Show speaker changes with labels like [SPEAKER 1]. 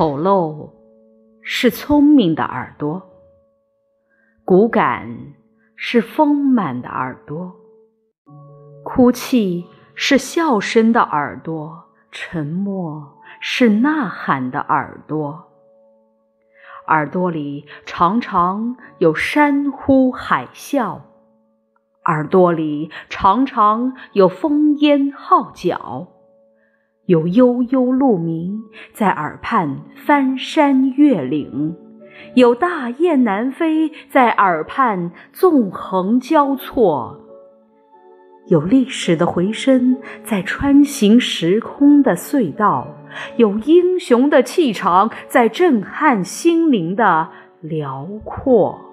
[SPEAKER 1] 丑陋是聪明的耳朵，骨感是丰满的耳朵，哭泣是笑声的耳朵，沉默是呐喊的耳朵。耳朵里常常有山呼海啸，耳朵里常常有风烟号角，有悠悠鹿鸣在耳畔翻山越岭，有大雁南飞在耳畔纵横交错。有历史的回声在穿行时空的隧道，有英雄的气场在震撼心灵的辽阔。